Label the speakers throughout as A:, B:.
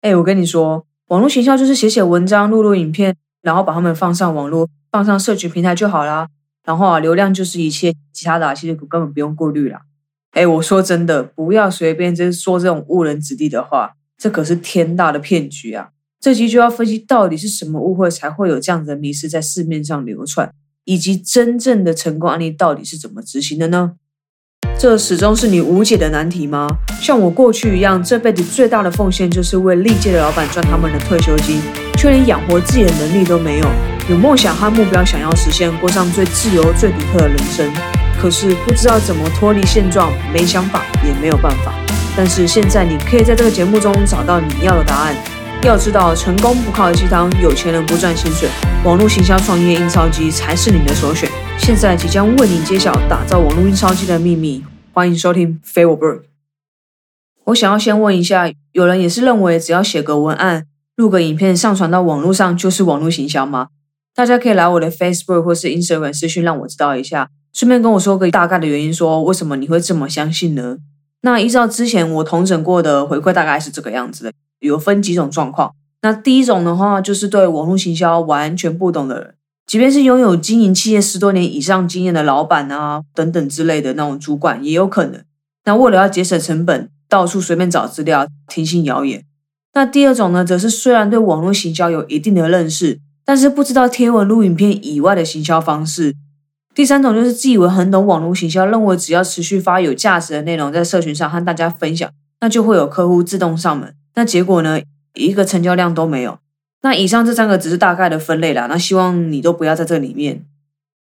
A: 哎，我跟你说，网络行销就是写写文章、录录影片，然后把它们放上网络、放上社群平台就好啦。然后啊，流量就是一切，其他的啊，其实根本不用顾虑啦。哎，我说真的，不要随便就是说这种误人子弟的话，这可是天大的骗局啊！这集就要分析到底是什么误会才会有这样子的迷失在市面上流窜，以及真正的成功案例到底是怎么执行的呢？这始终是你无解的难题吗？像我过去一样，这辈子最大的奉献就是为历届的老板赚他们的退休金，却连养活自己的能力都没有。有梦想和目标，想要实现过上最自由、最独特的人生，可是不知道怎么脱离现状，没想法也没有办法。但是现在你可以在这个节目中找到你要的答案。要知道，成功不靠鸡汤，有钱人不赚薪水，网络行销创业印钞机才是你的首选。现在即将为你揭晓打造网络印钞机的秘密，欢迎收听《非我 Bird》。我想要先问一下，有人也是认为只要写个文案、录个影片上传到网络上就是网络行销吗？大家可以来我的 Facebook 或是 Instagram 私讯让我知道一下，顺便跟我说个大概的原因，说为什么你会这么相信呢？那依照之前我统整过的回馈，大概是这个样子的。有分几种状况，那第一种的话，就是对网络行销完全不懂的人，即便是拥有经营企业十多年以上经验的老板啊等等之类的那种主管，也有可能。那为了要节省成本，到处随便找资料，听信谣言。那第二种呢，则是虽然对网络行销有一定的认识，但是不知道贴文录影片以外的行销方式。第三种就是自以为很懂网络行销，认为只要持续发有价值的内容在社群上和大家分享，那就会有客户自动上门。那结果呢？一个成交量都没有。那以上这三个只是大概的分类啦。那希望你都不要在这里面。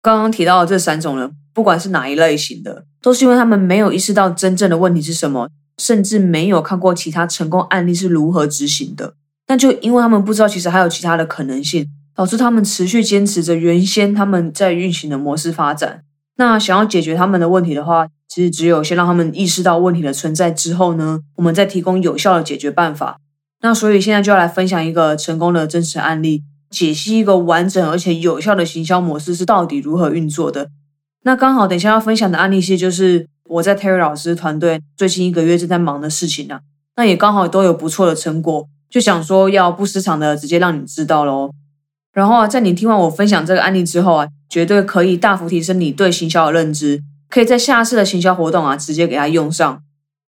A: 刚刚提到的这三种人，不管是哪一类型的，都是因为他们没有意识到真正的问题是什么，甚至没有看过其他成功案例是如何执行的。那就因为他们不知道其实还有其他的可能性，导致他们持续坚持着原先他们在运行的模式发展。那想要解决他们的问题的话，其实只有先让他们意识到问题的存在之后呢，我们再提供有效的解决办法。那所以现在就要来分享一个成功的真实案例，解析一个完整而且有效的行销模式是到底如何运作的。那刚好等一下要分享的案例其实就是我在 Terry 老师团队最近一个月正在忙的事情啊。那也刚好都有不错的成果，就想说要不失常的直接让你知道喽。然后啊，在你听完我分享这个案例之后啊，绝对可以大幅提升你对行销的认知。可以在下次的行销活动啊，直接给它用上。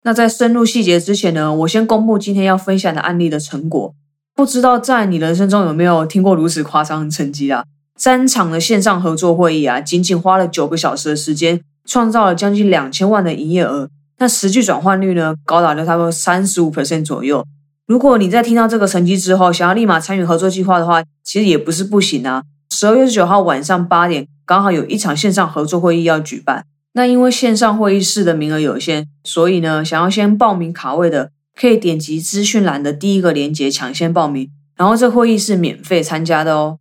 A: 那在深入细节之前呢，我先公布今天要分享的案例的成果。不知道在你人生中有没有听过如此夸张的成绩啊？三场的线上合作会议啊，仅仅花了九个小时的时间，创造了将近两千万的营业额。那实际转换率呢，高达了差不多三十五 percent 左右。如果你在听到这个成绩之后，想要立马参与合作计划的话，其实也不是不行啊。十二月十九号晚上八点，刚好有一场线上合作会议要举办。那因为线上会议室的名额有限，所以呢，想要先报名卡位的，可以点击资讯栏的第一个链接抢先报名，然后这会议是免费参加的哦。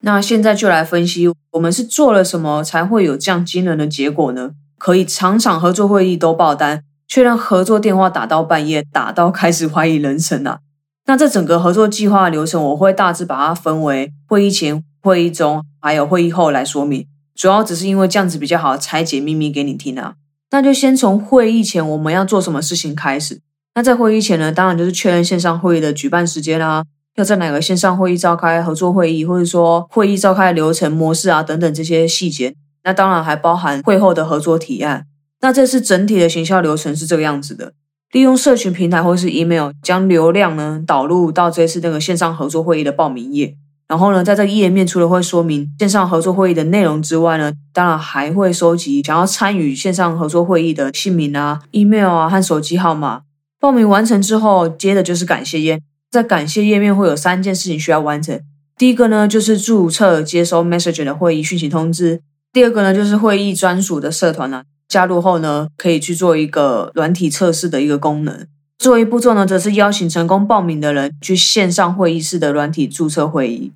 A: 那现在就来分析，我们是做了什么才会有这样惊人的结果呢？可以场场合作会议都爆单，却让合作电话打到半夜，打到开始怀疑人生啊。那这整个合作计划流程，我会大致把它分为会议前、会议中还有会议后来说明。主要只是因为这样子比较好拆解秘密给你听啊，那就先从会议前我们要做什么事情开始。那在会议前呢，当然就是确认线上会议的举办时间啦，要在哪个线上会议召开合作会议，或者说会议召开流程模式啊等等这些细节。那当然还包含会后的合作提案。那这次整体的行销流程是这个样子的：利用社群平台或是 email 将流量呢导入到这次那个线上合作会议的报名页。然后呢，在这个页面除了会说明线上合作会议的内容之外呢，当然还会收集想要参与线上合作会议的姓名啊、email 啊和手机号码。报名完成之后，接的就是感谢页。在感谢页面会有三件事情需要完成。第一个呢，就是注册接收 Messenger 的会议讯息通知。第二个呢，就是会议专属的社团呢，加入后呢，可以去做一个软体测试的一个功能。最后一步骤呢，则是邀请成功报名的人去线上会议室的软体注册会议。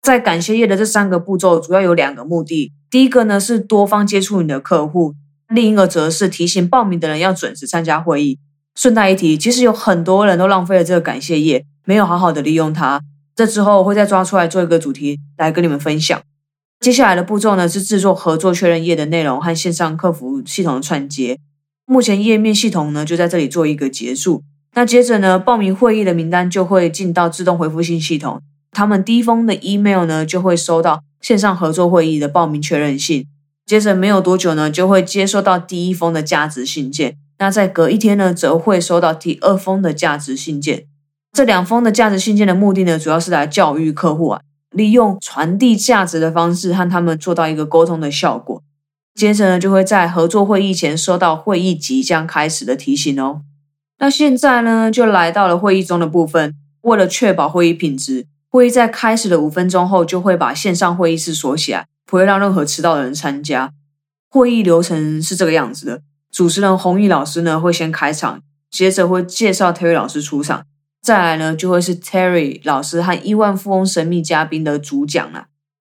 A: 在感谢页的这三个步骤，主要有两个目的。第一个呢是多方接触你的客户，另一个则是提醒报名的人要准时参加会议。顺带一提，其实有很多人都浪费了这个感谢页，没有好好的利用它。这之后我会再抓出来做一个主题来跟你们分享。接下来的步骤呢是制作合作确认页的内容和线上客服系统的串接。目前页面系统呢就在这里做一个结束。那接着呢，报名会议的名单就会进到自动回复信系统，他们第一封的 email 呢就会收到线上合作会议的报名确认信。接着没有多久呢，就会接收到第一封的价值信件。那再隔一天呢，则会收到第二封的价值信件。这两封的价值信件的目的呢，主要是来教育客户啊，利用传递价值的方式和他们做到一个沟通的效果。接着呢，就会在合作会议前收到会议即将开始的提醒哦。那现在呢，就来到了会议中的部分。为了确保会议品质，会议在开始的五分钟后就会把线上会议室锁起来，不会让任何迟到的人参加。会议流程是这个样子的：主持人弘毅老师呢会先开场，接着会介绍 Terry 老师出场，再来呢就会是 Terry 老师和亿万富翁神秘嘉宾的主讲了。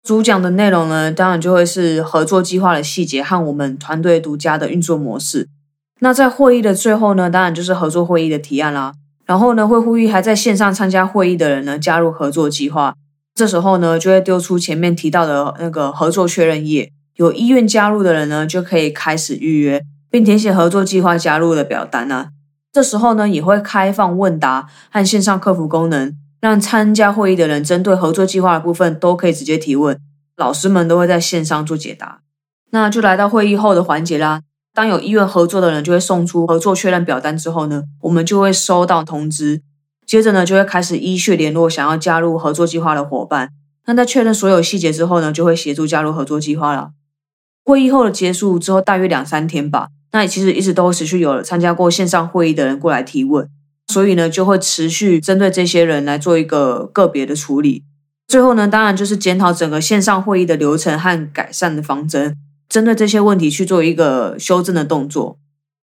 A: 主讲的内容呢，当然就会是合作计划的细节和我们团队独家的运作模式。那在会议的最后呢，当然就是合作会议的提案啦。然后呢，会呼吁还在线上参加会议的人呢加入合作计划。这时候呢，就会丢出前面提到的那个合作确认页，有意愿加入的人呢就可以开始预约，并填写合作计划加入的表单呢。这时候呢，也会开放问答和线上客服功能，让参加会议的人针对合作计划的部分都可以直接提问，老师们都会在线上做解答。那就来到会议后的环节啦。当有意愿合作的人就会送出合作确认表单之后呢，我们就会收到通知，接着呢就会开始依序联络想要加入合作计划的伙伴。那在确认所有细节之后呢，就会协助加入合作计划了。会议后的结束之后，大约两三天吧，那其实一直都持续有参加过线上会议的人过来提问，所以呢就会持续针对这些人来做一个个别的处理。最后呢，当然就是检讨整个线上会议的流程和改善的方针。针对这些问题去做一个修正的动作。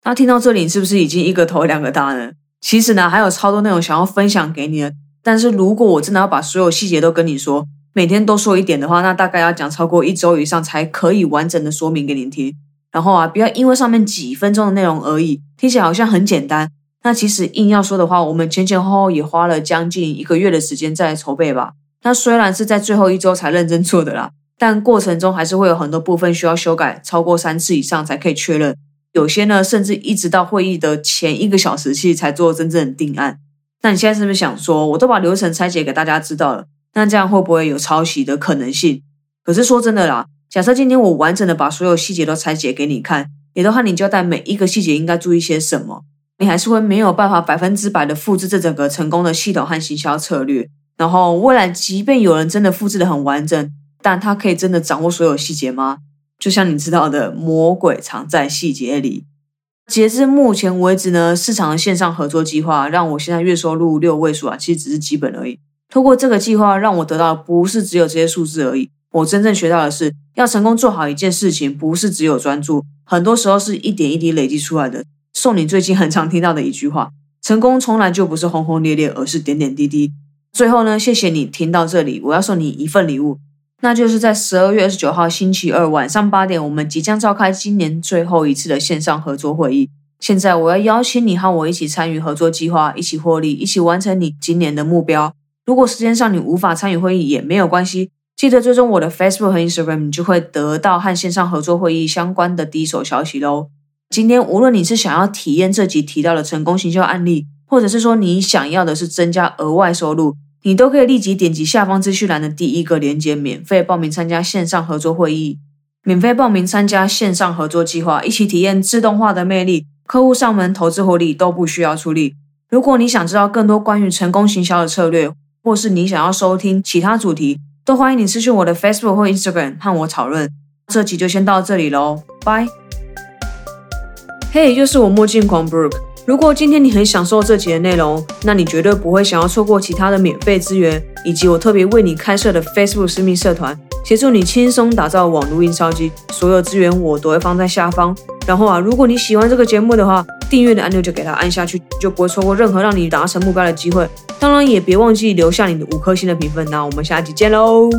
A: 那听到这里，是不是已经一个头两个大呢？其实呢，还有超多内容想要分享给你的。但是如果我真的要把所有细节都跟你说，每天都说一点的话，那大概要讲超过一周以上才可以完整的说明给你听。然后啊，不要因为上面几分钟的内容而已，听起来好像很简单。那其实硬要说的话，我们前前后后也花了将近一个月的时间在筹备吧。那虽然是在最后一周才认真做的啦。但过程中还是会有很多部分需要修改，超过三次以上才可以确认。有些呢，甚至一直到会议的前一个小时期才做真正的定案。那你现在是不是想说，我都把流程拆解给大家知道了，那这样会不会有抄袭的可能性？可是说真的啦，假设今天我完整的把所有细节都拆解给你看，也都和你交代每一个细节应该注意些什么，你还是会没有办法百分之百的复制这整个成功的系统和行销策略。然后未来，即便有人真的复制的很完整。但他可以真的掌握所有细节吗？就像你知道的，魔鬼藏在细节里。截至目前为止呢，市场的线上合作计划让我现在月收入六位数啊，其实只是基本而已。通过这个计划，让我得到的不是只有这些数字而已。我真正学到的是，要成功做好一件事情，不是只有专注，很多时候是一点一滴累积出来的。送你最近很常听到的一句话：成功从来就不是轰轰烈烈，而是点点滴滴。最后呢，谢谢你听到这里，我要送你一份礼物。那就是在十二月二十九号星期二晚上八点，我们即将召开今年最后一次的线上合作会议。现在我要邀请你和我一起参与合作计划，一起获利，一起完成你今年的目标。如果时间上你无法参与会议也没有关系，记得追踪我的 Facebook 和 Instagram，你就会得到和线上合作会议相关的第一手消息喽。今天无论你是想要体验这集提到的成功行销案例，或者是说你想要的是增加额外收入。你都可以立即点击下方资讯栏的第一个链接，免费报名参加线上合作会议，免费报名参加线上合作计划，一起体验自动化的魅力。客户上门投资获利都不需要出力。如果你想知道更多关于成功行销的策略，或是你想要收听其他主题，都欢迎你私讯我的 Facebook 或 Instagram 和我讨论。这集就先到这里喽，拜。嘿，又是我墨镜狂 Brooke。如果今天你很享受这集的内容，那你绝对不会想要错过其他的免费资源，以及我特别为你开设的 Facebook 私密社团，协助你轻松打造网络印钞机。所有资源我都会放在下方。然后啊，如果你喜欢这个节目的话，订阅的按钮就给它按下去，就不会错过任何让你达成目标的机会。当然，也别忘记留下你的五颗星的评分。那我们下期见喽！